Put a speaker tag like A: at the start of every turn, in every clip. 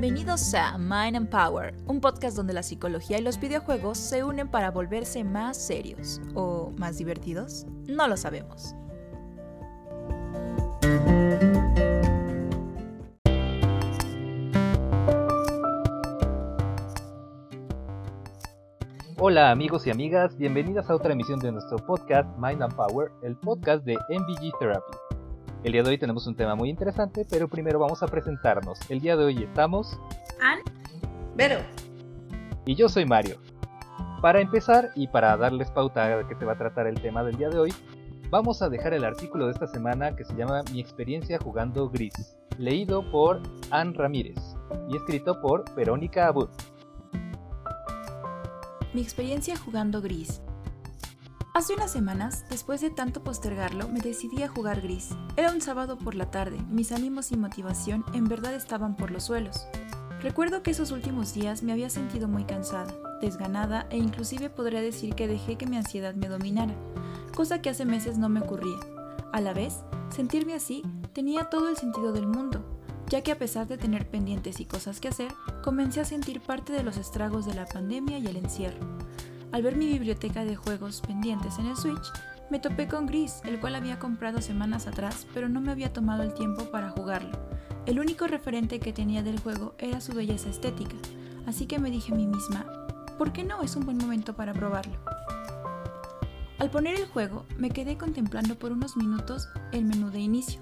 A: Bienvenidos a Mind and Power, un podcast donde la psicología y los videojuegos se unen para volverse más serios o más divertidos. No lo sabemos.
B: Hola amigos y amigas, bienvenidas a otra emisión de nuestro podcast Mind and Power, el podcast de MVG Therapy. El día de hoy tenemos un tema muy interesante, pero primero vamos a presentarnos. El día de hoy estamos...
C: Ann, Vero.
B: Y yo soy Mario. Para empezar y para darles pauta de qué se va a tratar el tema del día de hoy, vamos a dejar el artículo de esta semana que se llama Mi experiencia jugando Gris, leído por Ann Ramírez y escrito por Verónica Abud.
A: Mi experiencia jugando Gris Hace unas semanas, después de tanto postergarlo, me decidí a jugar gris. Era un sábado por la tarde, mis ánimos y motivación en verdad estaban por los suelos. Recuerdo que esos últimos días me había sentido muy cansada, desganada e inclusive podría decir que dejé que mi ansiedad me dominara, cosa que hace meses no me ocurría. A la vez, sentirme así tenía todo el sentido del mundo, ya que a pesar de tener pendientes y cosas que hacer, comencé a sentir parte de los estragos de la pandemia y el encierro. Al ver mi biblioteca de juegos pendientes en el Switch, me topé con Gris, el cual había comprado semanas atrás, pero no me había tomado el tiempo para jugarlo. El único referente que tenía del juego era su belleza estética, así que me dije a mí misma, ¿por qué no es un buen momento para probarlo? Al poner el juego, me quedé contemplando por unos minutos el menú de inicio.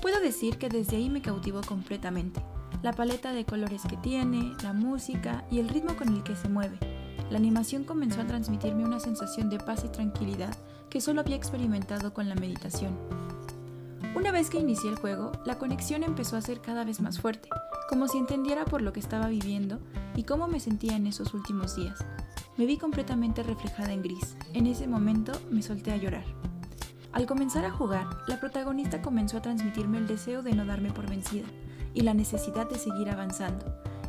A: Puedo decir que desde ahí me cautivó completamente. La paleta de colores que tiene, la música y el ritmo con el que se mueve la animación comenzó a transmitirme una sensación de paz y tranquilidad que solo había experimentado con la meditación. Una vez que inicié el juego, la conexión empezó a ser cada vez más fuerte, como si entendiera por lo que estaba viviendo y cómo me sentía en esos últimos días. Me vi completamente reflejada en gris. En ese momento me solté a llorar. Al comenzar a jugar, la protagonista comenzó a transmitirme el deseo de no darme por vencida y la necesidad de seguir avanzando,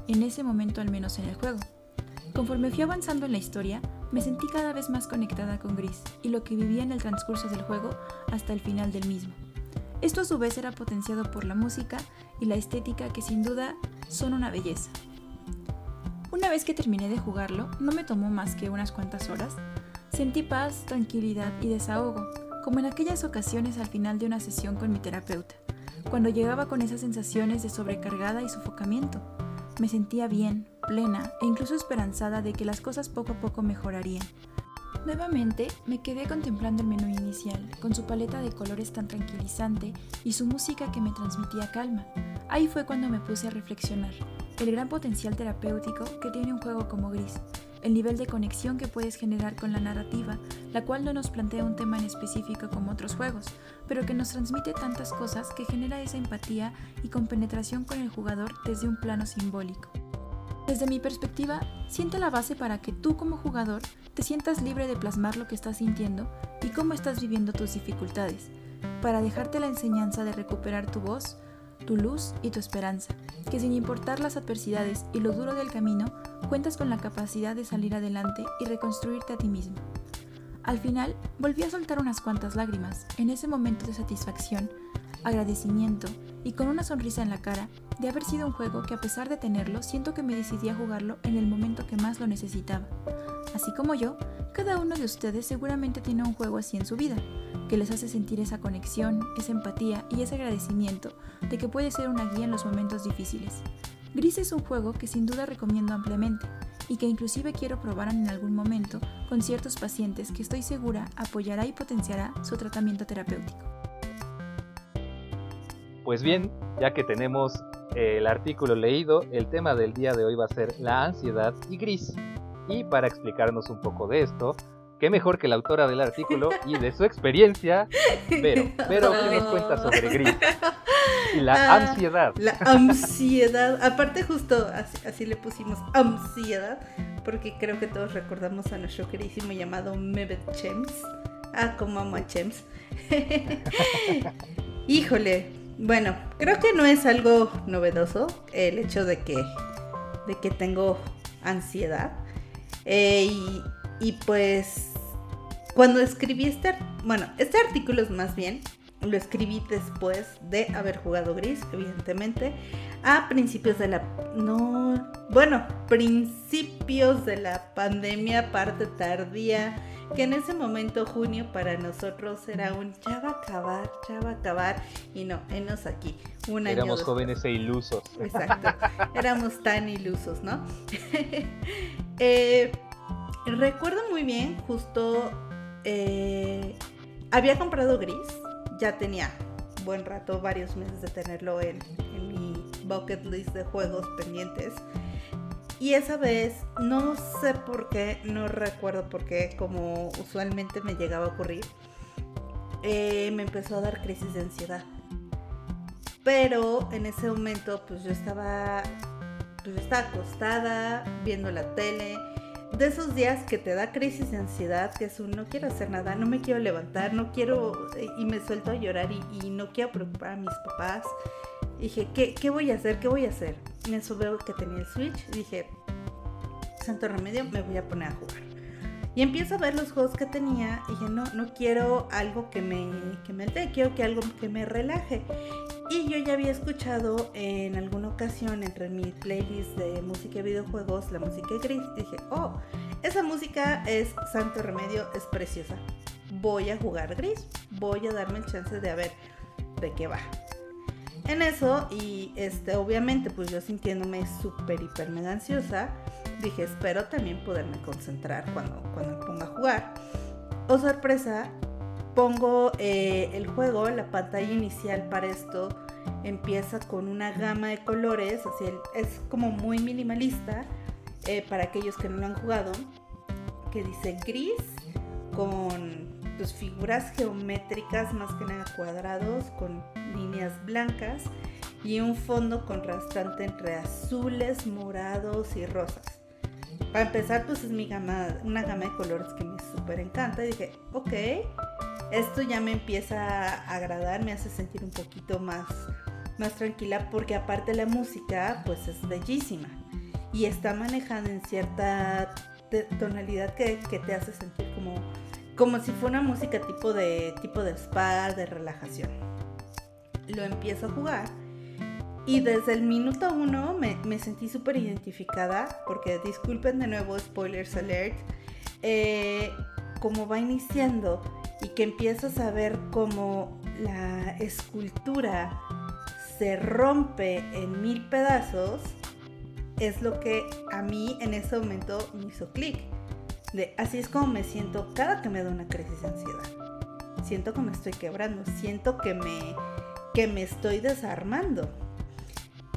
A: en ese momento al menos en el juego. Conforme fui avanzando en la historia, me sentí cada vez más conectada con Gris y lo que vivía en el transcurso del juego hasta el final del mismo. Esto a su vez era potenciado por la música y la estética que sin duda son una belleza. Una vez que terminé de jugarlo, no me tomó más que unas cuantas horas, sentí paz, tranquilidad y desahogo, como en aquellas ocasiones al final de una sesión con mi terapeuta, cuando llegaba con esas sensaciones de sobrecargada y sofocamiento. Me sentía bien, plena e incluso esperanzada de que las cosas poco a poco mejorarían. Nuevamente me quedé contemplando el menú inicial, con su paleta de colores tan tranquilizante y su música que me transmitía calma. Ahí fue cuando me puse a reflexionar, el gran potencial terapéutico que tiene un juego como Gris, el nivel de conexión que puedes generar con la narrativa, la cual no nos plantea un tema en específico como otros juegos, pero que nos transmite tantas cosas que genera esa empatía y compenetración con el jugador desde un plano simbólico. Desde mi perspectiva, siente la base para que tú como jugador te sientas libre de plasmar lo que estás sintiendo y cómo estás viviendo tus dificultades, para dejarte la enseñanza de recuperar tu voz, tu luz y tu esperanza, que sin importar las adversidades y lo duro del camino, cuentas con la capacidad de salir adelante y reconstruirte a ti mismo. Al final, volví a soltar unas cuantas lágrimas, en ese momento de satisfacción, agradecimiento y con una sonrisa en la cara de haber sido un juego que a pesar de tenerlo, siento que me decidí a jugarlo en el momento que más lo necesitaba. Así como yo, cada uno de ustedes seguramente tiene un juego así en su vida, que les hace sentir esa conexión, esa empatía y ese agradecimiento de que puede ser una guía en los momentos difíciles. Gris es un juego que sin duda recomiendo ampliamente y que inclusive quiero probar en algún momento con ciertos pacientes que estoy segura apoyará y potenciará su tratamiento terapéutico.
B: Pues bien, ya que tenemos el artículo leído, el tema del día de hoy va a ser la ansiedad y gris. Y para explicarnos un poco de esto, qué mejor que la autora del artículo y de su experiencia, pero, pero ¿qué nos cuenta sobre gris? Y la ah, ansiedad.
C: La ansiedad. Aparte justo así, le pusimos ansiedad, porque creo que todos recordamos a nuestro queridísimo llamado Mebet Chems. Ah, como amo a Chems. Híjole, bueno, creo que no es algo novedoso el hecho de que, de que tengo ansiedad. Eh, y, y, pues cuando escribí este, bueno, este artículo es más bien lo escribí después de haber jugado Gris, evidentemente, a principios de la... No, bueno, principios de la pandemia, parte tardía, que en ese momento junio para nosotros era un ya va a acabar, ya va a acabar, y no, enos aquí, un
B: año Éramos jóvenes e ilusos.
C: Exacto, éramos tan ilusos, ¿no? eh, recuerdo muy bien, justo... Eh, había comprado Gris, ya tenía buen rato, varios meses de tenerlo en, mi bucket list de juegos pendientes. Y esa vez, no sé por qué, no recuerdo por qué, como usualmente me llegaba a ocurrir, eh, me empezó a dar crisis de ansiedad. Pero en ese momento, pues yo estaba, pues estaba acostada, viendo la tele, de esos días que te da crisis de ansiedad, que es un no quiero hacer nada, no me quiero levantar, no quiero, y me suelto a llorar y, no quiero preocupar a mis papás. Dije, ¿qué, ¿qué, voy a hacer? ¿Qué voy a hacer? Eso veo que tenía el Switch. dije, santo remedio, me voy a poner a jugar. Y empiezo a ver los juegos que tenía dije, no, no quiero algo que me, que me altee, quiero que algo que me relaje. Y yo ya había escuchado en alguna ocasión entre mi playlist de música y videojuegos la música gris. Dije, oh, esa música es santo remedio, es preciosa. Voy a jugar gris, voy a darme el chance de a ver de qué va. En eso, y este, obviamente, pues yo sintiéndome súper, hiper, mega ansiosa, dije, espero también poderme concentrar cuando, cuando ponga a jugar. Oh sorpresa, pongo eh, el juego, la pantalla inicial para esto empieza con una gama de colores, así es como muy minimalista eh, para aquellos que no lo han jugado, que dice gris con pues, figuras geométricas más que nada cuadrados con líneas blancas y un fondo contrastante entre azules, morados y rosas. Para empezar, pues es mi gama, una gama de colores que me súper encanta. Y dije, ok, esto ya me empieza a agradar, me hace sentir un poquito más, más tranquila porque aparte la música pues es bellísima y está manejada en cierta tonalidad que, te hace sentir como, como si fuera una música tipo de, tipo de spa, de relajación. Lo empiezo a jugar y desde el minuto uno me, sentí súper identificada, porque disculpen de nuevo, spoilers alert, eh, como va iniciando y que empiezas a ver cómo la escultura se rompe en mil pedazos, es lo que a mí en ese momento me hizo clic. Así es como me siento cada que me da una crisis de ansiedad. Siento que me estoy quebrando, siento que me, que me estoy desarmando.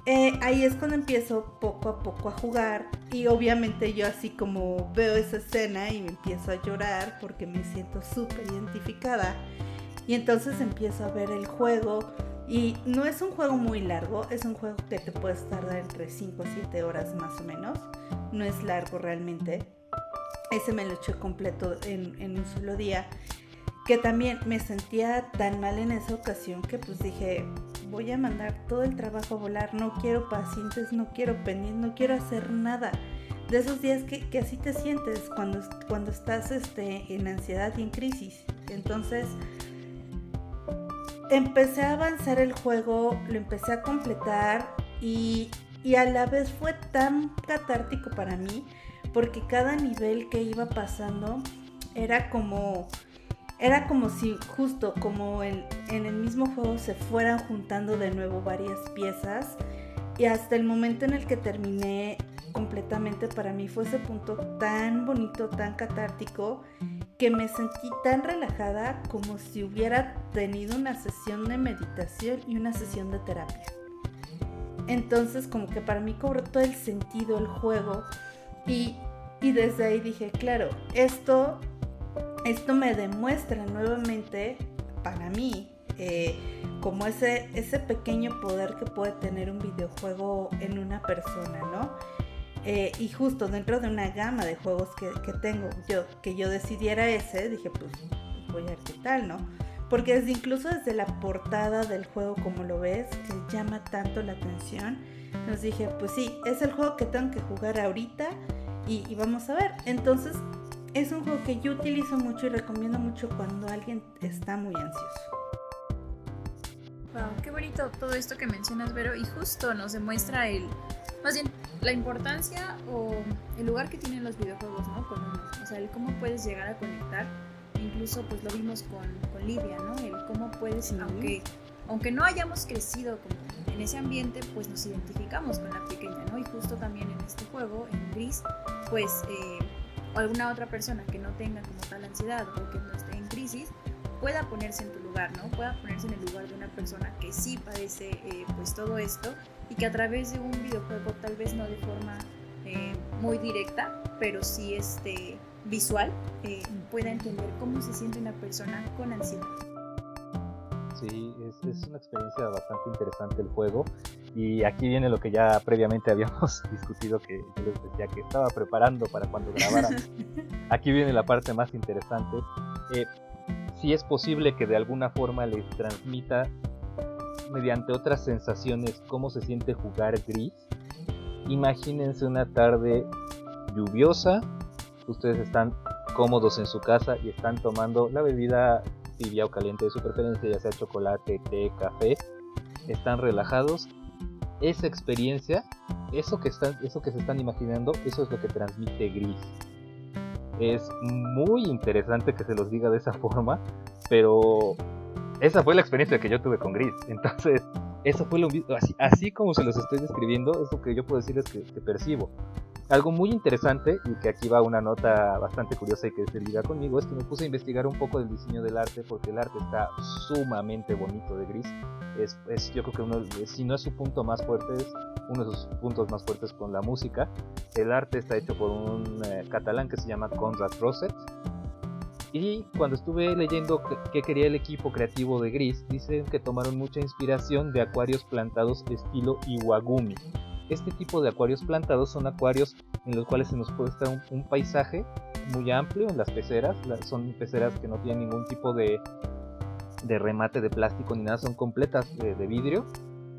C: Eh, ahí es cuando empiezo poco a poco a jugar y obviamente yo así como veo esa escena y me empiezo a llorar porque me siento súper identificada y entonces empiezo a ver el juego y no es un juego muy largo, es un juego que te puedes tardar entre 5 a 7 horas más o menos, no es largo realmente. Ese me lo eché completo en, un solo día que también me sentía tan mal en esa ocasión que pues dije, voy a mandar todo el trabajo a volar, no quiero pacientes, no quiero pendientes, no quiero hacer nada. De esos días que, que, así te sientes cuando, cuando estás este, en ansiedad y en crisis. Entonces, empecé a avanzar el juego, lo empecé a completar y, y a la vez fue tan catártico para mí porque cada nivel que iba pasando era como era como si justo como en, en el mismo juego se fueran juntando de nuevo varias piezas y hasta el momento en el que terminé completamente para mí fue ese punto tan bonito, tan catártico que me sentí tan relajada como si hubiera tenido una sesión de meditación y una sesión de terapia. Entonces como que para mí cobró todo el sentido el juego y, y desde ahí dije, claro, esto esto me demuestra nuevamente para mí eh, como ese, ese pequeño poder que puede tener un videojuego en una persona, ¿no? Eh, y justo dentro de una gama de juegos que, tengo, yo, que yo decidiera ese, dije, pues voy a ver qué tal, ¿no? Porque desde, incluso desde la portada del juego, como lo ves, que llama tanto la atención, nos dije, pues sí, es el juego que tengo que jugar ahorita y, y vamos a ver. Entonces es un juego que yo utilizo mucho y recomiendo mucho cuando alguien está muy ansioso.
A: Wow, qué bonito todo esto que mencionas, Vero, y justo nos demuestra el, más bien, la importancia o el lugar que tienen los videojuegos, ¿no? Con uno. O sea, el cómo puedes llegar a conectar. Incluso, pues lo vimos con, con Lidia, ¿no? El cómo puedes, aunque, aunque no hayamos crecido como en ese ambiente, pues nos identificamos con la pequeña, ¿no? Y justo también en este juego, en Gris, pues, eh, alguna otra persona que no tenga como tal ansiedad o que no esté en crisis, pueda ponerse en tu lugar, ¿no? Pueda ponerse en el lugar de una persona que sí padece eh, pues todo esto y que a través de un videojuego, tal vez no de forma eh, muy directa, pero sí este, visual, eh, pueda entender cómo se siente una persona con ansiedad.
B: Sí, es, es, una experiencia bastante interesante el juego. Y aquí viene lo que ya previamente habíamos discutido, que yo les decía que estaba preparando para cuando grabaran. aquí viene la parte más interesante. Eh, si es posible que de alguna forma les transmita mediante otras sensaciones cómo se siente jugar gris. Imagínense una tarde lluviosa, ustedes están cómodos en su casa y están tomando la bebida tibia o caliente de su preferencia, ya sea chocolate, té, café, están relajados. Esa experiencia, eso que, están, eso que se están imaginando, eso es lo que transmite gris. Es muy interesante que se los diga de esa forma, pero esa fue la experiencia que yo tuve con Gris. Entonces, eso fue lo mismo, así, así como se los estoy describiendo, es lo que yo puedo decirles que, que percibo. Algo muy interesante, y que aquí va una nota bastante curiosa y que se liga conmigo, es que me puse a investigar un poco del diseño del arte, porque el arte está sumamente bonito de Gris. Es, yo creo que uno, si no es su punto más fuerte, es uno de sus puntos más fuertes con la música. El arte está hecho por un eh, catalán que se llama Conrad Roset, y cuando estuve leyendo qué quería el equipo creativo de Gris, dicen que tomaron mucha inspiración de acuarios plantados estilo Iwagumi. Este tipo de acuarios plantados son acuarios en los cuales se nos puede estar un, paisaje muy amplio en las peceras. son peceras que no tienen ningún tipo de, de remate de plástico ni nada, son completas de vidrio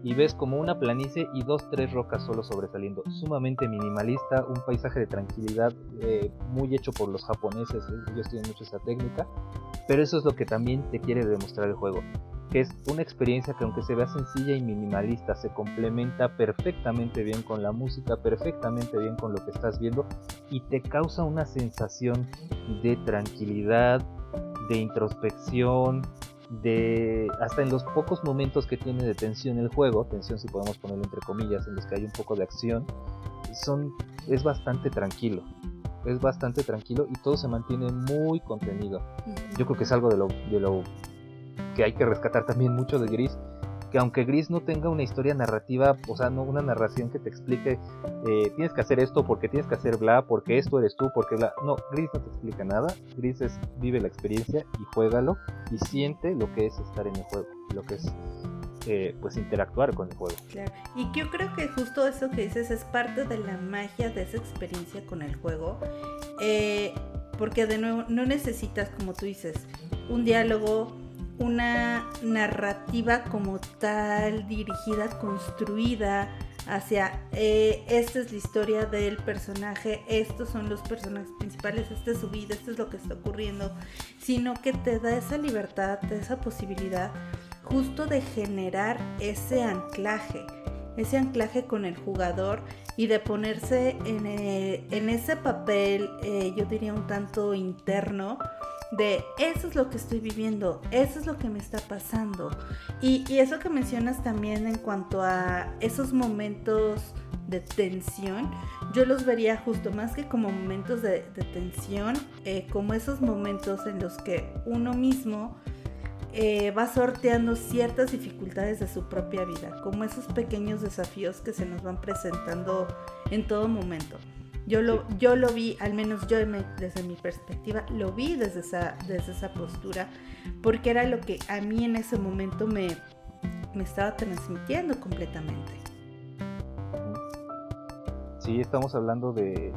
B: y ves como una planicie y dos, tres rocas solo sobresaliendo. Sumamente minimalista, un paisaje de tranquilidad eh, muy hecho por los japoneses, ellos tienen mucho esa técnica, pero eso es lo que también te quiere demostrar el juego, que es una experiencia que aunque se vea sencilla y minimalista, se complementa perfectamente bien con la música, perfectamente bien con lo que estás viendo y te causa una sensación de tranquilidad, de introspección, de hasta en los pocos momentos que tiene de tensión el juego, tensión si podemos ponerlo entre comillas, en los que hay un poco de acción, son es bastante tranquilo. Es bastante tranquilo y todo se mantiene muy contenido. Yo creo que es algo de lo, de lo que hay que rescatar también mucho de Gris, que aunque Gris no tenga una historia narrativa, o sea, no una narración que te explique, eh, tienes que hacer esto porque tienes que hacer bla, porque esto eres tú, porque bla. No, Gris no te explica nada. Gris es vive la experiencia y juégalo y siente lo que es estar en el juego, lo que es eh, pues interactuar con el juego.
C: Claro. Y yo creo que justo eso que dices es parte de la magia de esa experiencia con el juego. Eh, porque de nuevo no necesitas, como tú dices, un diálogo una narrativa como tal, dirigida, construida hacia eh, esta es la historia del personaje, estos son los personajes principales, esta es su vida, esto es lo que está ocurriendo, sino que te da esa libertad, esa posibilidad justo de generar ese anclaje, ese anclaje con el jugador y de ponerse en, eh, ese papel, eh, yo diría un tanto interno, de eso es lo que estoy viviendo, eso es lo que me está pasando. Y, eso que mencionas también en cuanto a esos momentos de tensión, yo los vería justo más que como momentos de, tensión, eh, como esos momentos en los que uno mismo eh, va sorteando ciertas dificultades de su propia vida, como esos pequeños desafíos que se nos van presentando en todo momento. Yo lo, yo lo vi, al menos yo desde mi perspectiva, lo vi desde esa, desde esa postura, porque era lo que a mí en ese momento me, me estaba transmitiendo completamente.
B: Sí, estamos hablando de,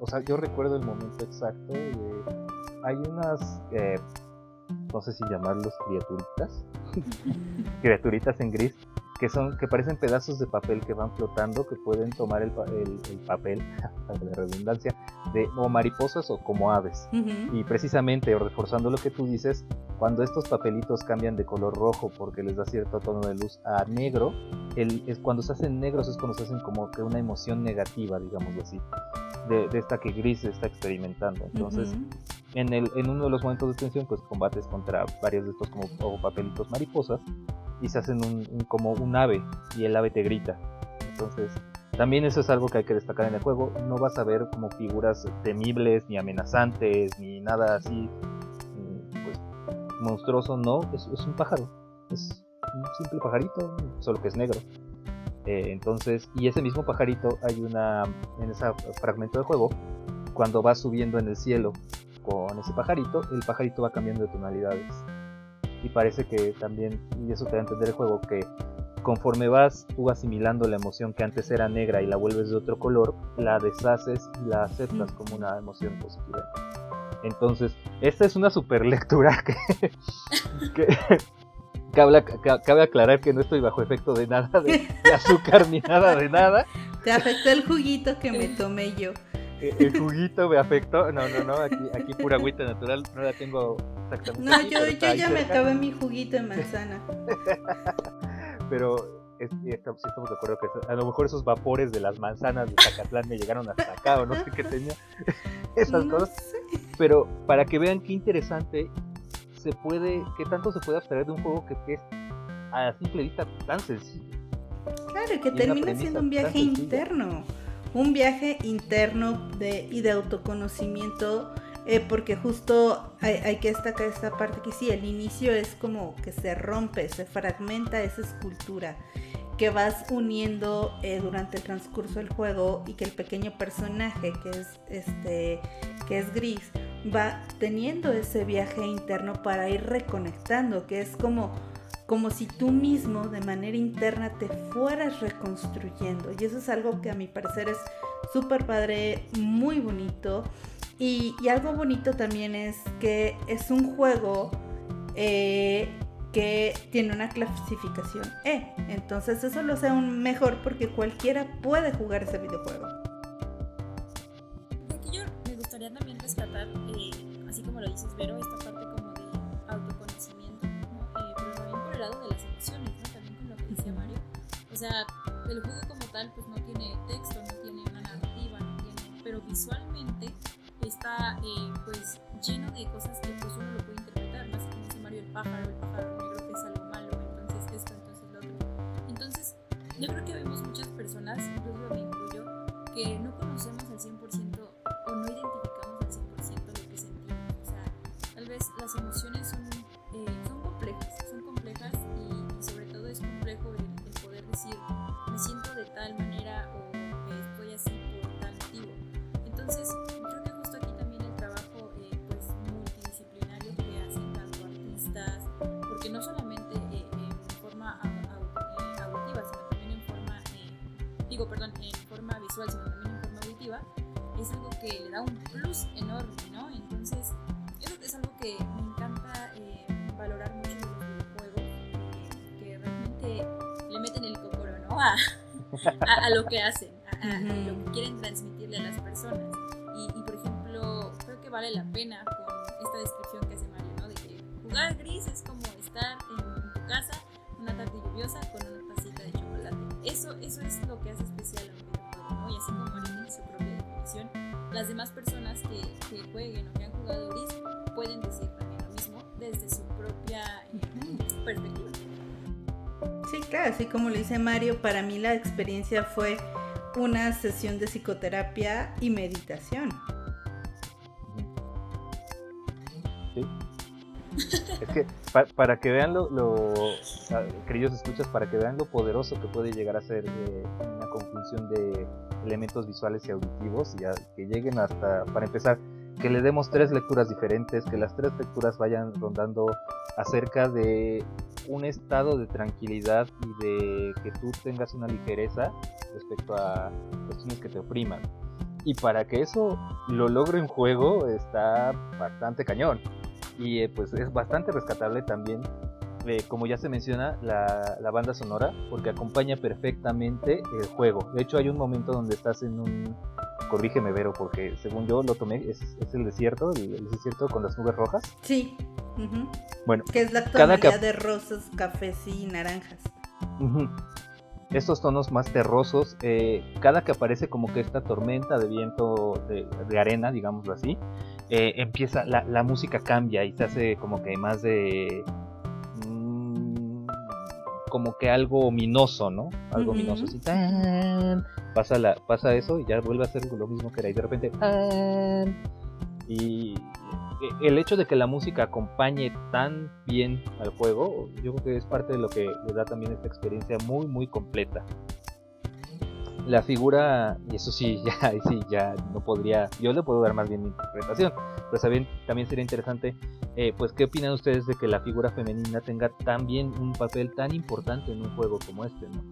B: o sea, yo recuerdo el momento exacto de, hay unas, eh, no sé si llamarlos criaturitas, criaturitas en gris, que son que parecen pedazos de papel que van flotando que pueden tomar el, el, papel de redundancia de o mariposas o como aves. Y precisamente reforzando lo que tú dices Cuando estos papelitos cambian de color rojo porque les da cierto tono de luz a negro, el, es cuando se hacen negros es cuando se hacen como que una emoción negativa, digámoslo así, de, esta que Gris está experimentando. Entonces, en, el, en uno de los momentos de tensión, pues combates contra varios de estos como papelitos mariposas y se hacen un, como un ave y el ave te grita. Entonces, también eso es algo que hay que destacar en el juego. No vas a ver como figuras temibles, ni amenazantes, ni nada así, pues monstruoso, no. Es, un pájaro. Es un simple pajarito, solo que es negro. Eh, entonces, y ese mismo pajarito hay una, en ese fragmento de juego, cuando vas subiendo en el cielo con ese pajarito, el pajarito va cambiando de tonalidades. Y parece que también, y eso te da a entender el juego, que conforme vas tú asimilando la emoción que antes era negra y la vuelves de otro color, la deshaces y la aceptas como una emoción positiva. Entonces, esta es una super lectura que, cabe, aclarar que no estoy bajo efecto de nada de, azúcar ni nada de nada.
C: Te afectó el juguito que me tomé yo.
B: E, el, juguito me afectó. No, no, no, aquí, aquí pura agüita natural, no la tengo exactamente.
C: No, yo, yo ya me acabé mi juguito de manzana.
B: pero estamos de acuerdo que a lo mejor esos vapores de las manzanas de Zacatlán me llegaron hasta acá o no sé qué tenía esas cosas. Pero para que vean qué interesante se puede, qué tanto se puede abstraer de un juego que, es a simple vista tan sencillo.
C: Claro, que termina siendo un viaje interno, un viaje interno de, y de autoconocimiento eh, porque justo hay, que destacar esta parte que sí, el inicio es como que se rompe, se fragmenta esa escultura que vas uniendo eh, durante el transcurso del juego y que el pequeño personaje que es este que es gris va teniendo ese viaje interno para ir reconectando, que es como como si tú mismo de manera interna te fueras reconstruyendo. Y eso es algo que a mi parecer es súper padre, muy bonito. Y, algo bonito también es que es un juego eh, que tiene una clasificación E. Entonces eso lo hace aún mejor porque cualquiera puede jugar ese videojuego.
D: Aquí yo me gustaría también rescatar, eh, así como lo dices, Vero, esta sea, el juego como tal pues no tiene texto, no tiene una narrativa, no tiene, pero visualmente está eh, pues lleno de cosas que pues uno lo puede interpretar, más como dice Mario el pájaro, el pájaro negro que es algo malo, entonces esto, entonces lo otro. Entonces, yo creo que vemos muchas personas, incluso me incluyo, que no conocemos al 100% o no identificamos al 100% lo que sentimos. O sea, tal vez las emociones digo, perdón, en forma visual, sino también en forma auditiva, es algo que le da un plus enorme, ¿no? Entonces, eso es algo que me encanta valorar mucho en los videojuegos, que realmente le meten el cocoro, ¿no? A, a, lo que hacen, a, lo que quieren transmitirle a las personas. Y, y, por ejemplo, creo que vale la pena con esta descripción que hace Mario, ¿no? De que jugar gris es como estar en tu casa una tarde lluviosa con una tacita de chocolate. Eso, eso es lo que hace demás personas que, jueguen o que han jugado Gris pueden decir también lo mismo desde su propia eh, perspectiva.
C: Sí, claro, así como lo dice Mario, para mí la experiencia fue una sesión de psicoterapia y meditación.
B: Para que vean lo, lo, queridos escuchas, para que vean lo poderoso que puede llegar a ser eh, una conjunción de elementos visuales y auditivos, y que lleguen hasta, para empezar, que le demos tres lecturas diferentes, que las tres lecturas vayan rondando acerca de un estado de tranquilidad y de que tú tengas una ligereza respecto a cuestiones que te opriman. Y para que eso lo logre en juego está bastante cañón y eh, pues es bastante rescatable también, eh, como ya se menciona, la, la, banda sonora, porque acompaña perfectamente el juego. De hecho hay un momento donde estás en un, corrígeme Vero, porque según yo lo tomé, es, es el desierto, el, el desierto con las nubes rojas.
C: Sí. ujú.
B: Bueno,
C: Que es la
B: Cada
C: tonalidad
B: cap-
C: de rosas, cafés y naranjas.
B: Ujú. Estos tonos más terrosos, eh, cada que aparece como que esta tormenta de viento de, de arena, digámoslo así, eh, empieza, la, la música cambia y se hace como que más de... mm, como que algo ominoso, ¿no? Algo
C: Ujú.
B: ominoso, así, tan, pasa, la, pasa eso y ya vuelve a ser lo mismo que era y de repente... tan, y e- el hecho de que la música acompañe tan bien al juego, yo creo que es parte de lo que le da también esta experiencia muy, muy completa. La figura, y eso sí, ya, sí, ya no podría, yo le puedo dar más bien mi interpretación, pero también, también sería interesante, eh, pues, ¿qué opinan ustedes de que la figura femenina tenga también un papel tan importante en un juego como este, no?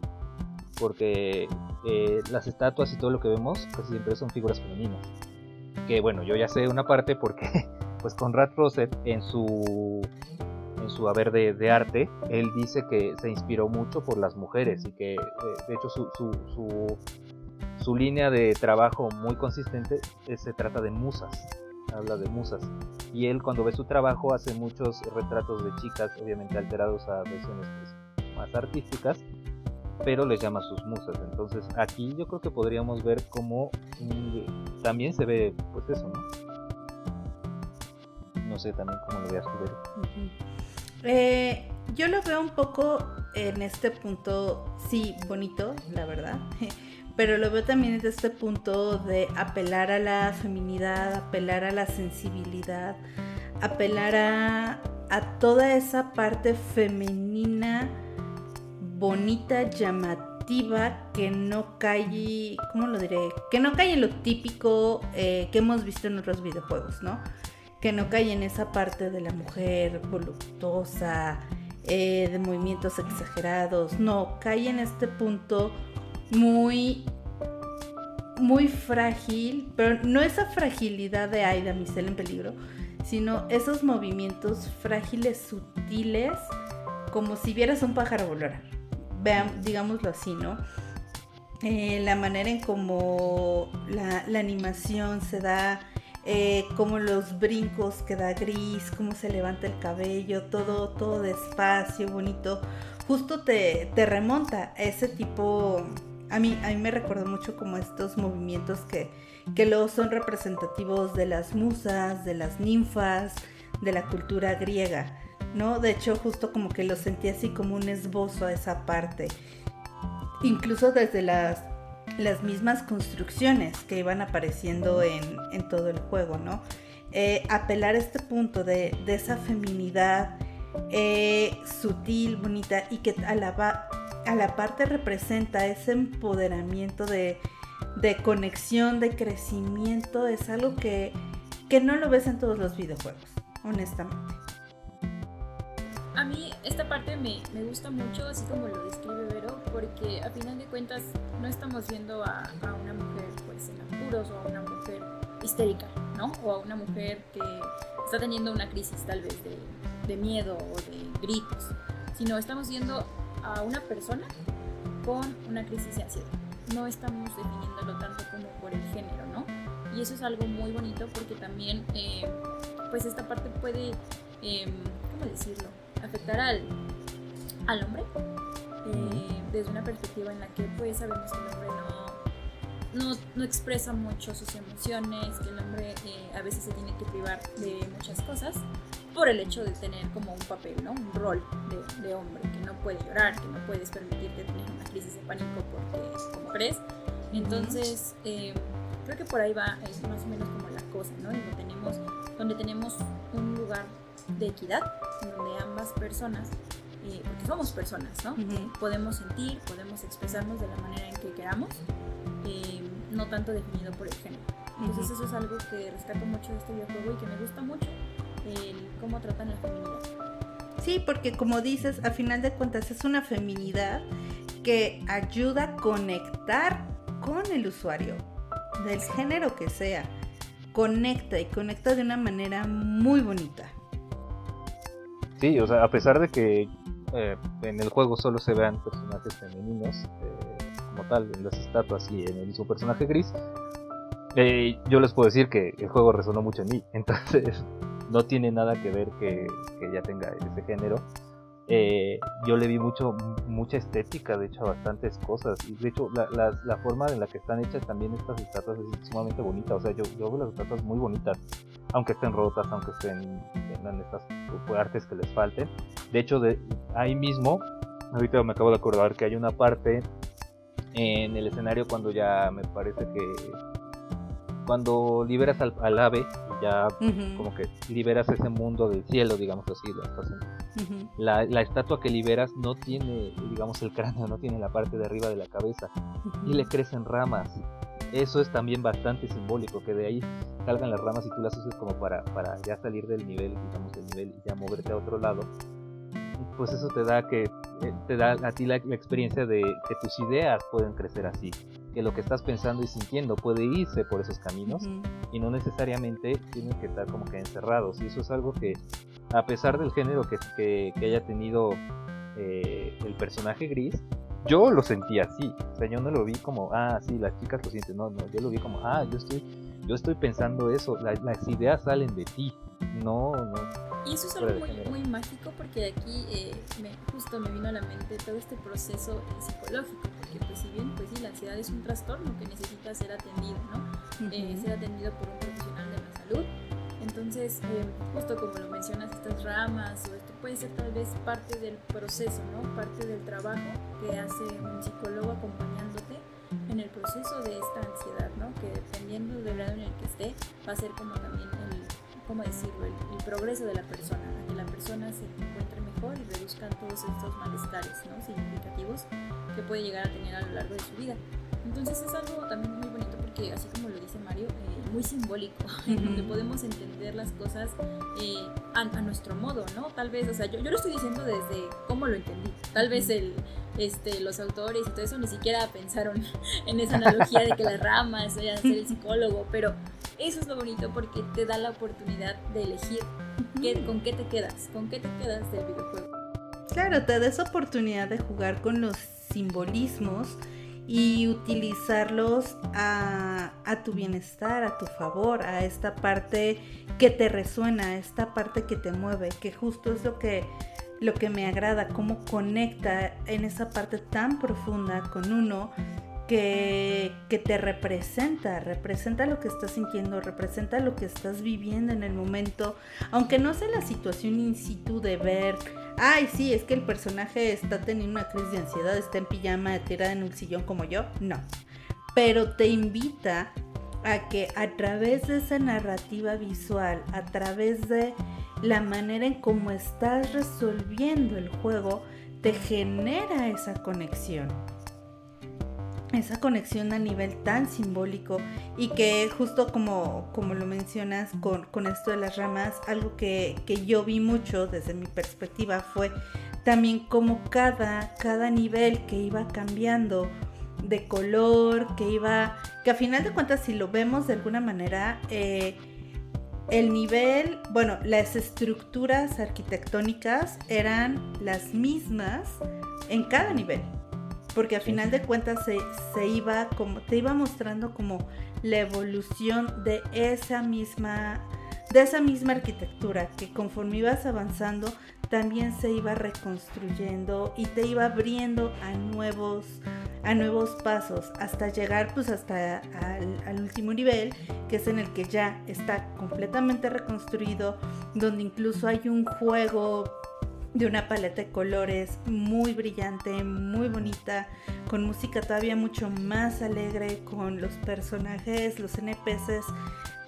B: Porque eh, las estatuas y todo lo que vemos casi siempre son figuras femeninas. Que bueno, yo ya sé una parte porque pues Conrad Rosset en su su haber de, arte, él dice que se inspiró mucho por las mujeres y que eh, de hecho su, su, su, línea de trabajo muy consistente eh, se trata de musas, habla de musas. Y él cuando ve su trabajo hace muchos retratos de chicas, obviamente alterados a versiones pues, más artísticas, pero les llama sus musas. Entonces aquí yo creo que podríamos ver cómo mm, también se ve pues eso, ¿no? No sé también cómo lo veas tú.
C: Eh, yo lo veo un poco en este punto, sí, bonito, la verdad, pero lo veo también desde este punto de apelar a la feminidad, apelar a la sensibilidad, apelar a, toda esa parte femenina, bonita, llamativa, que no cae, ¿cómo lo diré? Que no cae en lo típico eh, que hemos visto en otros videojuegos, ¿no? Que no cae en esa parte de la mujer voluptuosa, eh, de movimientos exagerados, no, cae en este punto muy, muy frágil, pero no esa fragilidad de ay, damisela en peligro, sino esos movimientos frágiles, sutiles, como si vieras un pájaro volar, vean, digámoslo así, ¿no? Eh, la manera en cómo la animación se da, eh, como los brincos que da gris, cómo se levanta el cabello, todo, todo despacio, bonito. Justo te, te remonta a ese tipo. A mí, a mí me recuerda mucho como estos movimientos que, que luego son representativos de las musas, de las ninfas, de la cultura griega, ¿no? De hecho, justo como que lo sentí así como un esbozo a esa parte. Incluso desde las las mismas construcciones que iban apareciendo en, en todo el juego, ¿no? Eh, apelar a este punto de, de esa feminidad eh, sutil, bonita y que a la, a la parte representa ese empoderamiento de, de conexión, de crecimiento, es algo que, que no lo ves en todos los videojuegos, honestamente.
D: A mí esta parte me, me gusta mucho, así como lo describe Vero, porque a final de cuentas no estamos viendo a, una mujer pues en apuros o a una mujer histérica, ¿no? O a una mujer que está teniendo una crisis tal vez de, de miedo o de gritos, sino estamos viendo a una persona con una crisis de ansiedad. No estamos definiéndolo tanto como por el género, ¿no? Y eso es algo muy bonito porque también, eh, pues esta parte puede, eh, ¿cómo decirlo? Afectar al, al hombre eh, desde una perspectiva en la que pues sabemos que el hombre no, no, no expresa mucho sus emociones, que el hombre eh, a veces se tiene que privar de muchas cosas por el hecho de tener como un papel, ¿no? Un rol de, de hombre, que no puede llorar, que no puedes permitirte tener una crisis de pánico porque, como crees. Entonces, eh, creo que por ahí va, es más o menos como la cosa, ¿no? Donde tenemos, donde tenemos un lugar de equidad, donde ambas personas, eh, porque somos personas, ¿no? Eh, podemos sentir, podemos expresarnos de la manera en que queramos, eh, no tanto definido por el género. Entonces eso es algo que rescato mucho de este videojuego y que me gusta mucho, el cómo tratan la feminidad.
C: Sí, porque como dices, a final de cuentas es una feminidad que ayuda a conectar con el usuario, del género que sea. Conecta y conecta de una manera muy bonita.
B: Sí, o sea, a pesar de que eh, en el juego solo se vean personajes femeninos, eh, como tal, en las estatuas y en el mismo personaje gris, eh, yo les puedo decir que el juego resonó mucho en mí, entonces no tiene nada que ver que, que ya tenga ese género. Eh, yo le vi mucho mucha estética, de hecho, a bastantes cosas. Y de hecho, la, la, la, forma en la que están hechas también estas estatuas es sumamente bonita. O sea, yo, yo veo las estatuas muy bonitas, aunque estén rotas, aunque estén tengan estas artes que les falten. De hecho, de ahí mismo, ahorita me acabo de acordar que hay una parte en el escenario cuando ya me parece que cuando liberas al, al ave ya como que liberas ese mundo del cielo, digamos así, la, la, estatua que liberas no tiene, digamos, el cráneo, no tiene la parte de arriba de la cabeza y le crecen ramas. Eso es también bastante simbólico, que de ahí salgan las ramas y tú las uses como para, para ya salir del nivel, digamos, del nivel y ya moverte a otro lado. Pues eso te da que eh, te da a ti la, experiencia de que tus ideas pueden crecer así, que lo que estás pensando y sintiendo puede irse por esos caminos y no necesariamente tienen que estar como que encerrados. Y eso es algo que, a pesar del género que, que, haya tenido eh, el personaje gris, yo lo sentí así. O sea, yo no lo vi como, ah, sí, las chicas lo sienten. No, no, yo lo vi como, ah, yo estoy, yo estoy pensando eso. las ideas salen de ti. No, no
D: y eso es algo muy, muy mágico porque de aquí eh, me, justo me vino a la mente todo este proceso psicológico, porque pues si bien pues sí, la ansiedad es un trastorno que necesita ser atendido, ¿no? Eh, ser atendido por un profesional de la salud. Entonces, eh, justo como lo mencionas, estas ramas o esto puede ser tal vez parte del proceso, ¿no? Parte del trabajo que hace un psicólogo acompañándote en el proceso de esta ansiedad, ¿no? Que dependiendo del lado en el que esté, va a ser como también el ¿cómo decirlo?, el, progreso de la persona, a que la persona se encuentre mejor y reduzcan todos estos malestares ¿no? significativos que puede llegar a tener a lo largo de su vida. Entonces es algo también muy bonito porque, así como lo dice Mario, eh, muy simbólico, en donde podemos entender las cosas eh, a, nuestro modo, ¿no? Tal vez, o sea, yo, yo, lo estoy diciendo desde cómo lo entendí. Tal vez el, este, los autores y todo eso ni siquiera pensaron en esa analogía de que las ramas vayan a ser el psicólogo, pero eso es lo bonito porque te da la oportunidad de elegir con qué te quedas, con qué te quedas del videojuego.
C: Claro, te da esa oportunidad de jugar con los simbolismos y utilizarlos a, a, tu bienestar, a tu favor, a esta parte que te resuena, a esta parte que te mueve, que justo es lo que, lo que me agrada, cómo conecta en esa parte tan profunda con uno que, te representa, representa lo que estás sintiendo, representa lo que estás viviendo en el momento, aunque no sea la situación in situ de ver, ay, sí, es que el personaje está teniendo una crisis de ansiedad, está en pijama, tirada en un sillón como yo, no, pero te invita a que a través de esa narrativa visual, a través de la manera en cómo estás resolviendo el juego, te genera esa conexión esa conexión a nivel tan simbólico y que justo como, como lo mencionas con, con esto de las ramas, algo que, que, yo vi mucho desde mi perspectiva fue también como cada, cada nivel que iba cambiando de color, que iba, que a final de cuentas si lo vemos de alguna manera, eh, el nivel, bueno, las estructuras arquitectónicas eran las mismas en cada nivel porque a final de cuentas se, se, iba como te iba mostrando como la evolución de esa misma de esa misma arquitectura que conforme ibas avanzando también se iba reconstruyendo y te iba abriendo a nuevos a nuevos pasos hasta llegar pues hasta al, al último nivel que es en el que ya está completamente reconstruido donde incluso hay un juego de una paleta de colores muy brillante, muy bonita, con música todavía mucho más alegre, con los personajes, los NPCs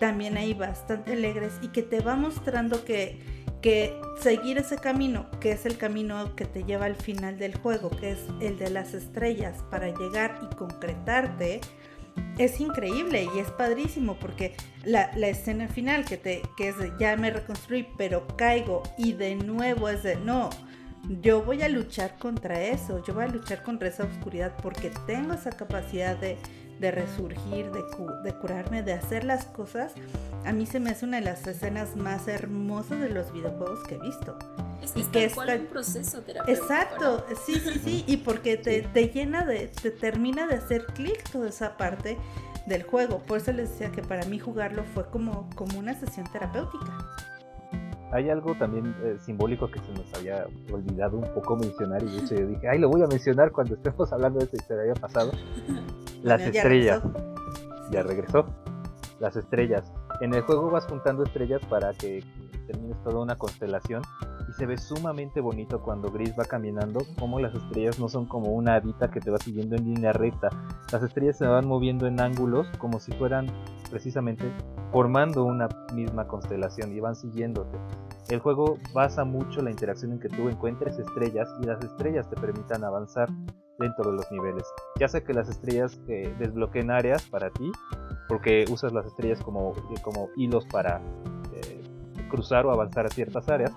C: también ahí bastante alegres y que te va mostrando que, que seguir ese camino, que es el camino que te lleva al final del juego, que es el de las estrellas, para llegar y concretarte es increíble y es padrísimo porque la, escena final que, te, que es de ya me reconstruí pero caigo y de nuevo es de no, yo voy a luchar contra eso, yo voy a luchar contra esa oscuridad porque tengo esa capacidad de, de resurgir, de, de, curarme, de hacer las cosas. A mí se me hace una de las escenas más hermosas de los videojuegos que he visto.
D: Es, y que es un proceso terapéutico.
C: Exacto, sí, sí, sí, y porque te, te llena de, te termina de hacer clic toda esa parte del juego. Por eso les decía que para mí jugarlo fue como, como una sesión terapéutica.
B: Hay algo también eh, simbólico que se nos había olvidado un poco mencionar y de hecho yo dije, ay, lo voy a mencionar cuando estemos hablando de eso y se había pasado. Las
C: Bueno, ya
B: estrellas.
C: regresó.
B: Ya regresó. Las estrellas. En el juego vas juntando estrellas para que termines toda una constelación y se ve sumamente bonito cuando Gris va caminando, como las estrellas no son como una hadita que te va siguiendo en línea recta. Las estrellas se van moviendo en ángulos como si fueran precisamente formando una misma constelación y van siguiéndote. El juego basa mucho la interacción en que tú encuentres estrellas y las estrellas te permitan avanzar dentro de los niveles. Ya sea que las estrellas eh, desbloqueen áreas para ti, porque usas las estrellas como, eh, como hilos para eh, cruzar o avanzar a ciertas áreas,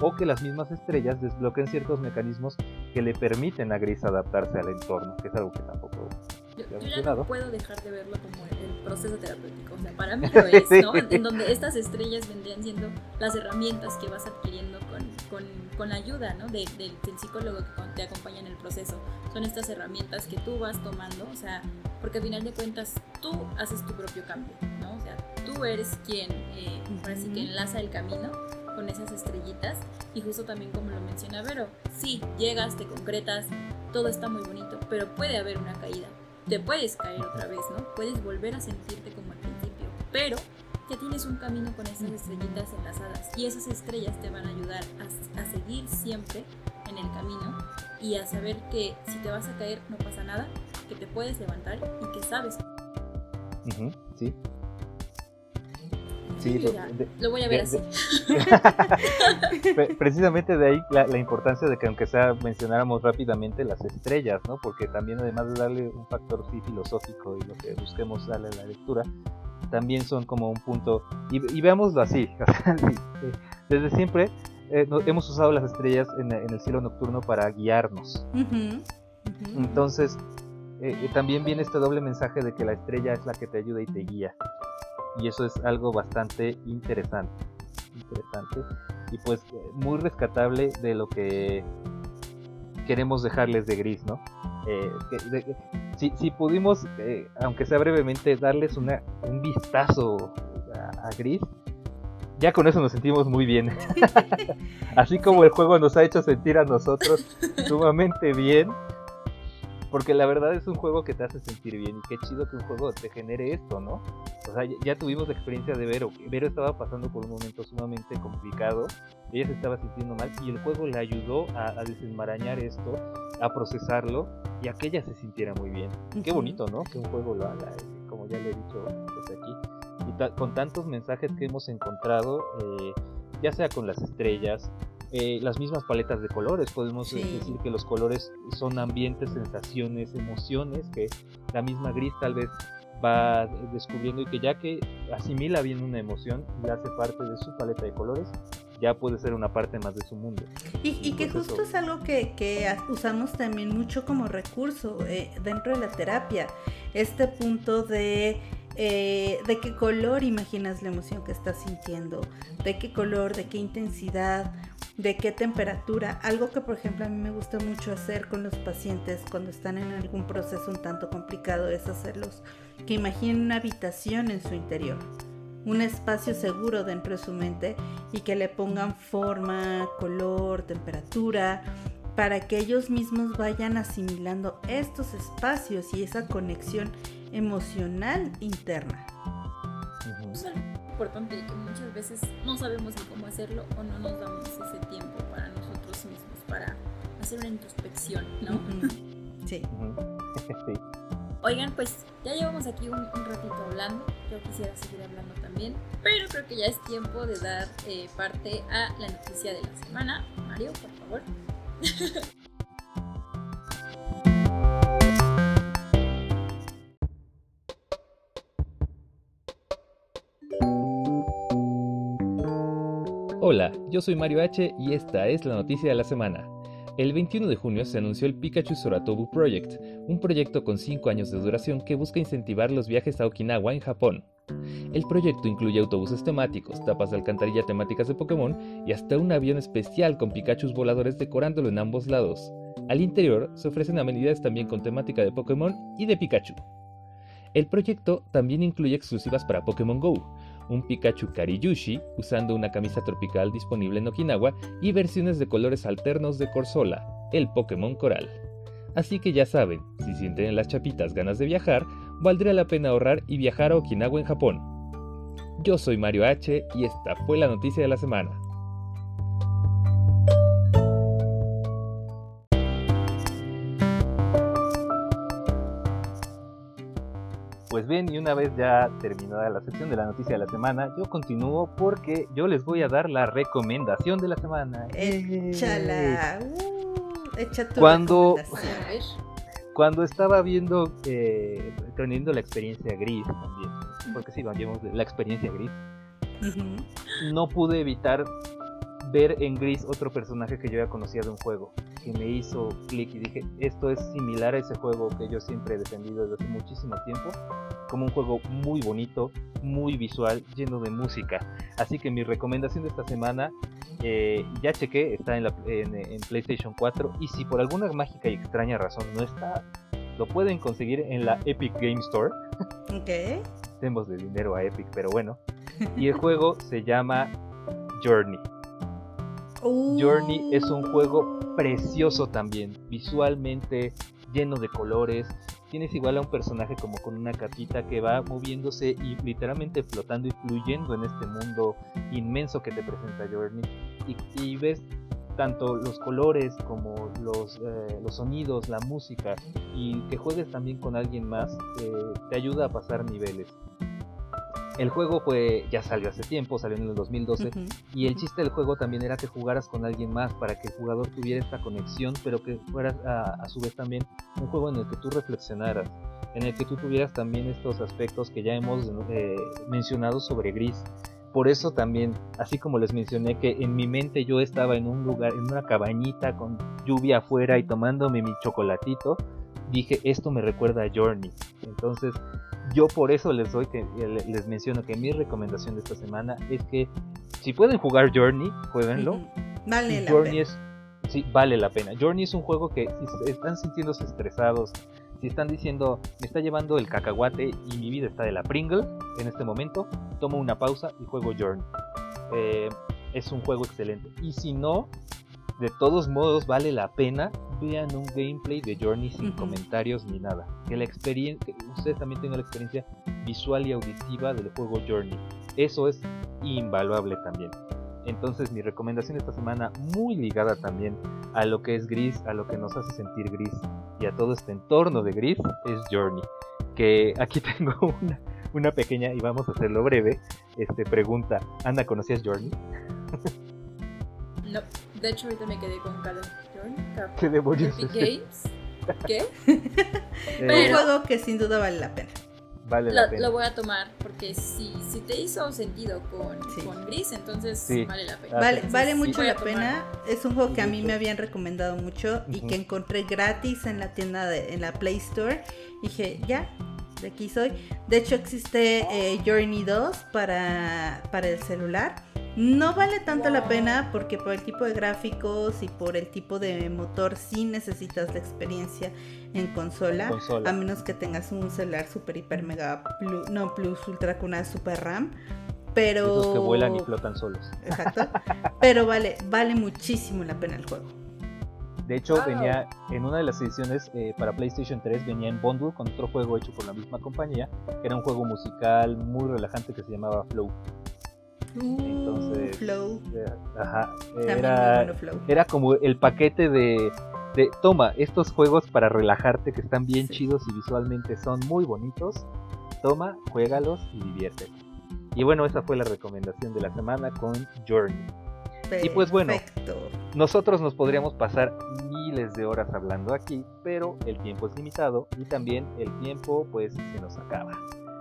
B: o que las mismas estrellas desbloqueen ciertos mecanismos que le permiten a Gris adaptarse al entorno, que es algo que tampoco
D: Yo, yo ya no puedo dejar de verlo como el, el proceso terapéutico. O sea, para mí lo es, ¿no?
B: Sí.
D: En donde estas estrellas vendrían siendo las herramientas que vas adquiriendo con, la ayuda, ¿no? De- del- del psicólogo que te acompaña en el proceso. Son estas herramientas que tú vas tomando, o sea, porque al final de cuentas tú haces tu propio cambio, ¿no? O sea, tú eres quien, eh, ahora sí que enlaza el camino con esas estrellitas y justo también como lo menciona Vero, sí, llegas, te concretas, todo está muy bonito, pero puede haber una caída. Te puedes caer otra vez, ¿no? Puedes volver a sentirte como al principio, pero ya tienes un camino con esas estrellitas enlazadas y esas estrellas te van a ayudar a, a seguir siempre en el camino y a saber que si te vas a caer no pasa nada, que te puedes levantar y que sabes.
B: Ujú, sí. Sí,
D: Sí, ya,
B: de-
D: lo voy a ver
B: de-
D: así.
B: Pre- precisamente de ahí la, la importancia de que aunque sea mencionáramos rápidamente las estrellas, ¿no? Porque también además de darle un factor sí filosófico y lo que busquemos darle a la lectura, también son como un punto, y, y veámoslo así, desde siempre eh, no- hemos usado las estrellas en, en el cielo nocturno para guiarnos. Entonces, eh, eh, también viene este doble mensaje de que la estrella es la que te ayuda y te guía. Y eso es algo bastante interesante. Interesante. Y pues eh, muy rescatable de lo que queremos dejarles de gris, ¿no? Eh, de- si, si pudimos, eh, aunque sea brevemente, darles una, un vistazo a, a gris, ya con eso nos sentimos muy bien. Así como el juego nos ha hecho sentir a nosotros sumamente bien. Porque la verdad es un juego que te hace sentir bien y qué chido que un juego te genere esto, ¿no? O sea, ya, tuvimos la experiencia de Vero. Vero estaba pasando por un momento sumamente complicado, ella se estaba sintiendo mal y el juego le ayudó a, a desenmarañar esto, a procesarlo y a que ella se sintiera muy bien. Qué bonito, ¿no? Que un juego lo haga, y como ya le he dicho desde aquí. Y ta- con tantos mensajes que hemos encontrado, eh, ya sea con las estrellas, eh, las mismas paletas de colores, podemos eh,
C: Sí.
B: decir que los colores son ambientes, sensaciones, emociones que la misma gris tal vez va descubriendo y que ya que asimila bien una emoción y hace parte de su paleta de colores, ya puede ser una parte más de su mundo.
C: Y, y que justo es algo que, que usamos también mucho como recurso eh, dentro de la terapia. Este punto de eh, de qué color imaginas la emoción que estás sintiendo, de qué color, de qué intensidad, de qué temperatura. Algo que por ejemplo a mí me gusta mucho hacer con los pacientes cuando están en algún proceso un tanto complicado es hacerlos que imaginen una habitación en su interior un espacio seguro dentro de su mente y que le pongan forma, color, temperatura, para que ellos mismos vayan asimilando estos espacios y esa conexión emocional interna.
B: Ujú.
D: Es algo importante que muchas veces no sabemos ni cómo hacerlo o no nos damos ese tiempo para nosotros mismos, para hacer una introspección, ¿no?
C: Sí.
D: Oigan, pues ya llevamos aquí un, un ratito hablando. Yo quisiera seguir hablando también, pero creo que ya es tiempo de dar eh, parte a la noticia de la semana. Mario, por favor.
B: Hola, yo soy Mario H y esta es la noticia de la semana. El 21 de junio se anunció el Pikachu Soratobu Project, un proyecto con 5 años de duración que busca incentivar los viajes a Okinawa en Japón. El proyecto incluye autobuses temáticos, tapas de alcantarilla temáticas de Pokémon y hasta un avión especial con Pikachus voladores decorándolo en ambos lados. Al interior se ofrecen amenidades también con temática de Pokémon y de Pikachu.
E: El proyecto también incluye exclusivas para Pokémon Go, un Pikachu Kariyushi usando una camisa tropical disponible en Okinawa y versiones de colores alternos de Corsola, el Pokémon Coral. Así que ya saben, si sienten en las chapitas ganas de viajar, valdría la pena ahorrar y viajar a Okinawa en Japón. Yo soy Mario H y esta fue la noticia de la semana.
B: Bien, y una vez ya terminada la sección de la noticia de la semana, yo continúo porque yo les voy a dar la recomendación de la semana.
C: Échala. Uh, echa tu
B: Cuando-. Cuando estaba viendo, eh, teniendo la experiencia gris también, porque sí, llevamos la experiencia gris, no pude evitar ver en Gris otro personaje que yo ya conocía de un juego, que me hizo clic y dije, esto es similar a ese juego que yo siempre he defendido desde hace muchísimo tiempo, como un juego muy bonito, muy visual, lleno de música. Así que mi recomendación de esta semana, eh, ya chequé, está en, la- en- en PlayStation 4 y si por alguna mágica y extraña razón no está, lo pueden conseguir en la Epic Game Store.
C: Ok.
B: Demos de dinero a Epic, pero bueno. Y el juego se llama Journey.
C: Uh.
B: Journey es un juego precioso también, visualmente lleno de colores. Tienes igual a un personaje como con una capita que va moviéndose y literalmente flotando y fluyendo en este mundo inmenso que te presenta Journey. Y, y ves tanto los colores como los, eh, los sonidos, la música y que juegues también con alguien más eh, te ayuda a pasar niveles. El juego fue, ya salió hace tiempo, salió en el 2012
C: Ujú.
B: y el chiste del juego también era que jugaras con alguien más para que el jugador tuviera esta conexión, pero que fuera a, a su vez también un juego en el que tú reflexionaras, en el que tú tuvieras también estos aspectos que ya hemos eh, mencionado sobre Gris. Por eso también, así como les mencioné que en mi mente yo estaba en un lugar, en una cabañita con lluvia afuera y tomándome mi chocolatito, dije esto me recuerda a Journey. Entonces yo por eso les doy que eh, les menciono que mi recomendación de esta semana es que si pueden jugar Journey, jueguenlo.
C: Vale
B: Y
C: la
B: Journey
C: pena.
B: es sí, vale la pena. Journey es un juego que si están sintiéndose estresados, si están diciendo me está llevando el cacahuate y mi vida está de la Pringle en este momento, tomo una pausa y juego Journey. Eh, es un juego excelente. Y si no, de todos modos vale la pena vean un gameplay de Journey sin comentarios ni nada. Que la experiencia, ustedes también tengan la experiencia visual y auditiva del juego Journey. Eso es invaluable también. Entonces mi recomendación esta semana, muy ligada también a lo que es gris, a lo que nos hace sentir gris y a todo este entorno de gris, es Journey. Que aquí tengo una, una pequeña, y vamos a hacerlo breve, este, pregunta. Ana, ¿conocías Journey?
D: No, de hecho ahorita me quedé con Call of Duty.
B: ¿Qué demonios
D: Epic? Games. ¿Qué?
B: Eh,
C: Un
D: Pero-
C: juego que sin duda vale la pena.
B: vale la
D: Lo,
B: pena.
D: lo voy a tomar porque si, si te hizo sentido con,
C: Sí.
D: con Gris, entonces
B: Sí.
D: vale la pena.
C: Vale,
B: Entonces,
C: vale mucho la pena. Es un juego que a mí me habían recomendado mucho y que encontré gratis en la tienda de, en la Play Store. Dije, ya, de aquí soy. De hecho existe eh, Journey 2 para, para el celular. No vale tanto la pena porque por el tipo de gráficos y por el tipo de motor sí necesitas la experiencia en consola.
B: Consola.
C: A menos que tengas un celular super hiper mega plus, no plus ultra con una super RAM. Pero
B: Esos que vuelan y flotan solos.
C: Exacto. Pero vale, vale muchísimo la pena el juego.
B: De hecho,
D: Wow.
B: venía en una de las ediciones eh, para PlayStation 3, venía en bundle con otro juego hecho por la misma compañía, que era un juego musical muy relajante que se llamaba Flow. Entonces,
C: Uh, Flow.
B: ajá, era,
C: bueno Flow.
B: era como el paquete de, de, toma, estos juegos para relajarte que están bien
C: Sí.
B: chidos y visualmente son muy bonitos, toma, juégalos y diviértete. Y bueno, esa fue la recomendación de la semana con Journey. Y pues bueno.
C: Perfecto.
B: Nosotros nos podríamos pasar miles de horas hablando aquí, pero el tiempo es limitado y también el tiempo pues se nos acaba.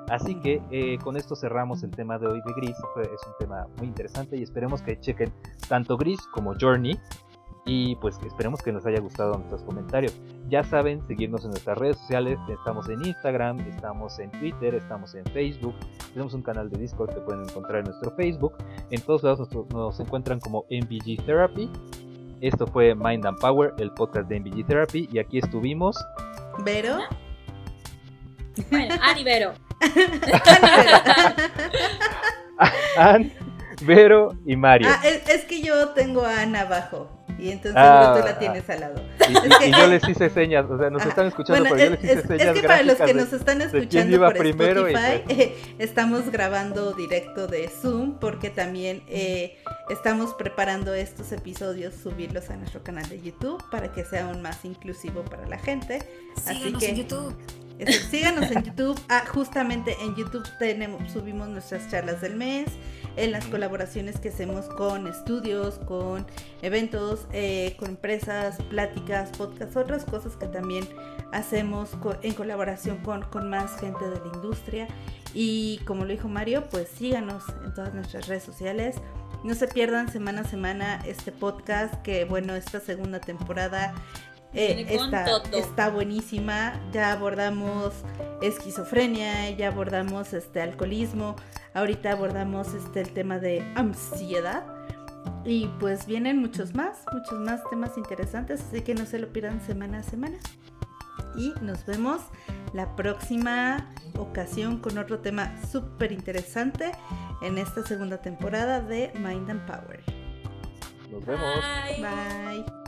B: Así que eh, con esto cerramos el tema de hoy de Gris. Es un tema muy interesante y esperemos que chequen tanto Gris como Journey. Y pues esperemos que nos haya gustado nuestros comentarios. Ya saben, seguirnos en nuestras redes sociales. Estamos en Instagram, estamos en Twitter, estamos en Facebook. Tenemos un canal de Discord que pueden encontrar en nuestro Facebook. En todos lados nos, encuentran como MVG Therapy. Esto fue Mind and Power, el podcast de MVG Therapy. Y aquí estuvimos.
C: Vero.
D: Bueno, Ani Vero.
B: Ann, Vero y Mario.
C: Ah, es, es que yo tengo a Ana abajo. Y entonces
B: Ah,
C: tú la tienes al lado.
B: Y, y- y yo les hice señas, o sea, nos están escuchando,
C: Bueno,
B: pero yo
C: es,
B: les hice
C: es-
B: señas
C: es que para los que nos están escuchando
B: iba
C: por
B: primero
C: Spotify, eh, estamos grabando directo de Zoom porque también eh, estamos preparando estos episodios, subirlos a nuestro canal de YouTube para que sea aún más inclusivo para la gente. Así que
D: en YouTube.
C: Síganos en YouTube. Ah, justamente en YouTube tenemos, subimos nuestras charlas del mes, en las colaboraciones que hacemos con estudios, con eventos, eh, con empresas, pláticas, podcasts, otras cosas que también hacemos en colaboración con, con más gente de la industria. Y como lo dijo Mario, pues síganos en todas nuestras redes sociales. No se pierdan semana a semana este podcast que bueno, esta segunda temporada eh, está, está buenísima. Ya abordamos esquizofrenia, ya abordamos este alcoholismo, ahorita abordamos este el tema de ansiedad. Y pues vienen muchos más, muchos más temas interesantes, así que no se lo pierdan semana a semana. Y nos vemos la próxima ocasión con otro tema súper interesante en esta segunda temporada de Mind and Power.
B: Nos vemos.
D: Bye.
C: Bye.